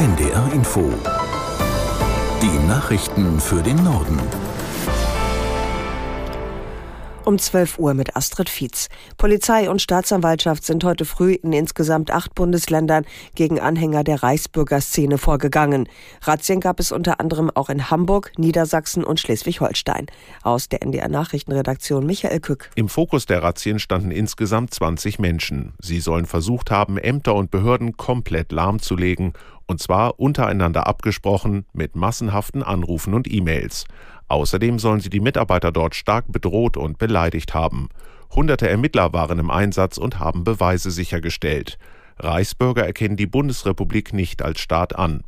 NDR Info. Die Nachrichten für den Norden. Um 12 Uhr mit Astrid Fietz. Polizei und Staatsanwaltschaft sind heute früh in insgesamt acht Bundesländern gegen Anhänger der Reichsbürgerszene vorgegangen. Razzien gab es unter anderem auch in Hamburg, Niedersachsen und Schleswig-Holstein. Aus der NDR Nachrichtenredaktion Michael Kück. Im Fokus der Razzien standen insgesamt 20 Menschen. Sie sollen versucht haben, Ämter und Behörden komplett lahmzulegen und zwar untereinander abgesprochen mit massenhaften Anrufen und E-Mails. Außerdem sollen sie die Mitarbeiter dort stark bedroht und beleidigt haben. Hunderte Ermittler waren im Einsatz und haben Beweise sichergestellt. Reichsbürger erkennen die Bundesrepublik nicht als Staat an.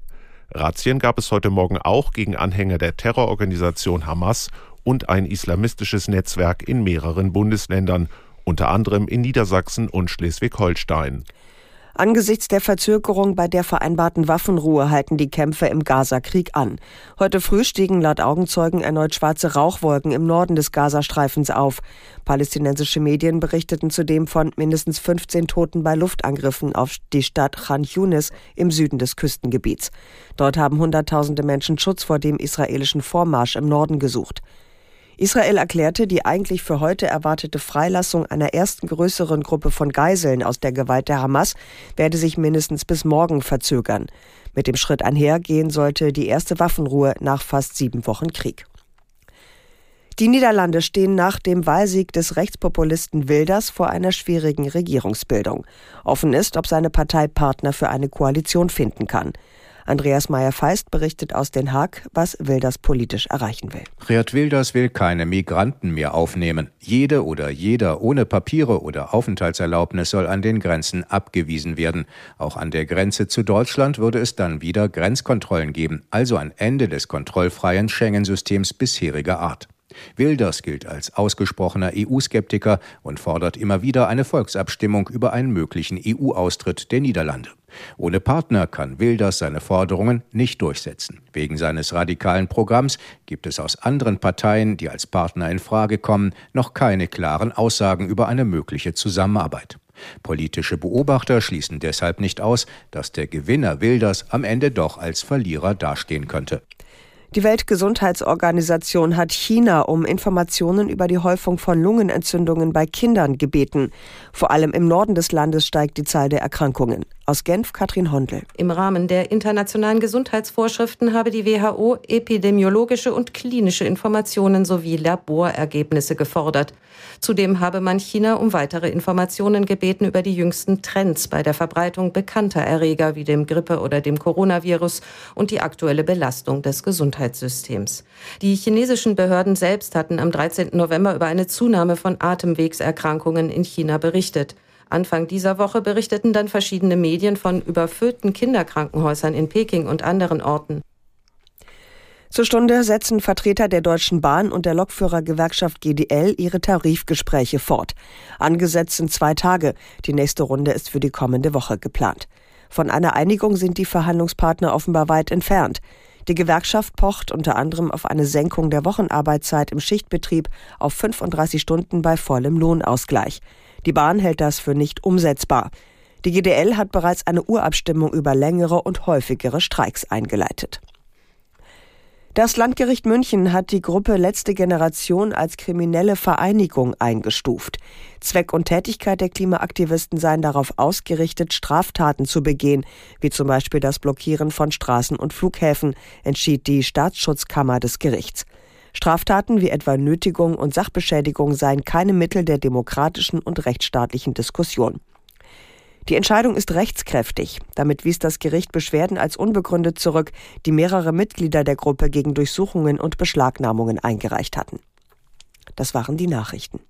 Razzien gab es heute Morgen auch gegen Anhänger der Terrororganisation Hamas und ein islamistisches Netzwerk in mehreren Bundesländern, unter anderem in Niedersachsen und Schleswig-Holstein. Angesichts der Verzögerung bei der vereinbarten Waffenruhe halten die Kämpfe im Gazakrieg an. Heute früh stiegen laut Augenzeugen erneut schwarze Rauchwolken im Norden des Gazastreifens auf. Palästinensische Medien berichteten zudem von mindestens 15 Toten bei Luftangriffen auf die Stadt Khan Yunis im Süden des Küstengebiets. Dort haben Hunderttausende Menschen Schutz vor dem israelischen Vormarsch im Norden gesucht. Israel erklärte, die eigentlich für heute erwartete Freilassung einer ersten größeren Gruppe von Geiseln aus der Gewalt der Hamas werde sich mindestens bis morgen verzögern. Mit dem Schritt einhergehen sollte die erste Waffenruhe nach fast sieben Wochen Krieg. Die Niederlande stehen nach dem Wahlsieg des Rechtspopulisten Wilders vor einer schwierigen Regierungsbildung. Offen ist, ob seine Partei Partner für eine Koalition finden kann. Andreas Meyer-Feist berichtet aus Den Haag, was Wilders politisch erreichen will. Geert Wilders will keine Migranten mehr aufnehmen. Jede oder jeder ohne Papiere oder Aufenthaltserlaubnis soll an den Grenzen abgewiesen werden. Auch an der Grenze zu Deutschland würde es dann wieder Grenzkontrollen geben, also ein Ende des kontrollfreien Schengen-Systems bisheriger Art. Wilders gilt als ausgesprochener EU-Skeptiker und fordert immer wieder eine Volksabstimmung über einen möglichen EU-Austritt der Niederlande. Ohne Partner kann Wilders seine Forderungen nicht durchsetzen. Wegen seines radikalen Programms gibt es aus anderen Parteien, die als Partner in Frage kommen, noch keine klaren Aussagen über eine mögliche Zusammenarbeit. Politische Beobachter schließen deshalb nicht aus, dass der Gewinner Wilders am Ende doch als Verlierer dastehen könnte. Die Weltgesundheitsorganisation hat China um Informationen über die Häufung von Lungenentzündungen bei Kindern gebeten. Vor allem im Norden des Landes steigt die Zahl der Erkrankungen. Aus Genf Katrin Hondel. Im Rahmen der internationalen Gesundheitsvorschriften habe die WHO epidemiologische und klinische Informationen sowie Laborergebnisse gefordert. Zudem habe man China um weitere Informationen gebeten über die jüngsten Trends bei der Verbreitung bekannter Erreger wie dem Grippe- oder dem Coronavirus und die aktuelle Belastung des Gesundheitssystems. Die chinesischen Behörden selbst hatten am 13. November über eine Zunahme von Atemwegserkrankungen in China berichtet. Anfang dieser Woche berichteten dann verschiedene Medien von überfüllten Kinderkrankenhäusern in Peking und anderen Orten. Zur Stunde setzen Vertreter der Deutschen Bahn und der Lokführergewerkschaft GDL ihre Tarifgespräche fort. Angesetzt sind zwei Tage. Die nächste Runde ist für die kommende Woche geplant. Von einer Einigung sind die Verhandlungspartner offenbar weit entfernt. Die Gewerkschaft pocht unter anderem auf eine Senkung der Wochenarbeitszeit im Schichtbetrieb auf 35 Stunden bei vollem Lohnausgleich. Die Bahn hält das für nicht umsetzbar. Die GDL hat bereits eine Urabstimmung über längere und häufigere Streiks eingeleitet. Das Landgericht München hat die Gruppe Letzte Generation als kriminelle Vereinigung eingestuft. Zweck und Tätigkeit der Klimaaktivisten seien darauf ausgerichtet, Straftaten zu begehen, wie zum Beispiel das Blockieren von Straßen und Flughäfen, entschied die Staatsschutzkammer des Gerichts. Straftaten wie etwa Nötigung und Sachbeschädigung seien keine Mittel der demokratischen und rechtsstaatlichen Diskussion. Die Entscheidung ist rechtskräftig. Damit wies das Gericht Beschwerden als unbegründet zurück, die mehrere Mitglieder der Gruppe gegen Durchsuchungen und Beschlagnahmungen eingereicht hatten. Das waren die Nachrichten.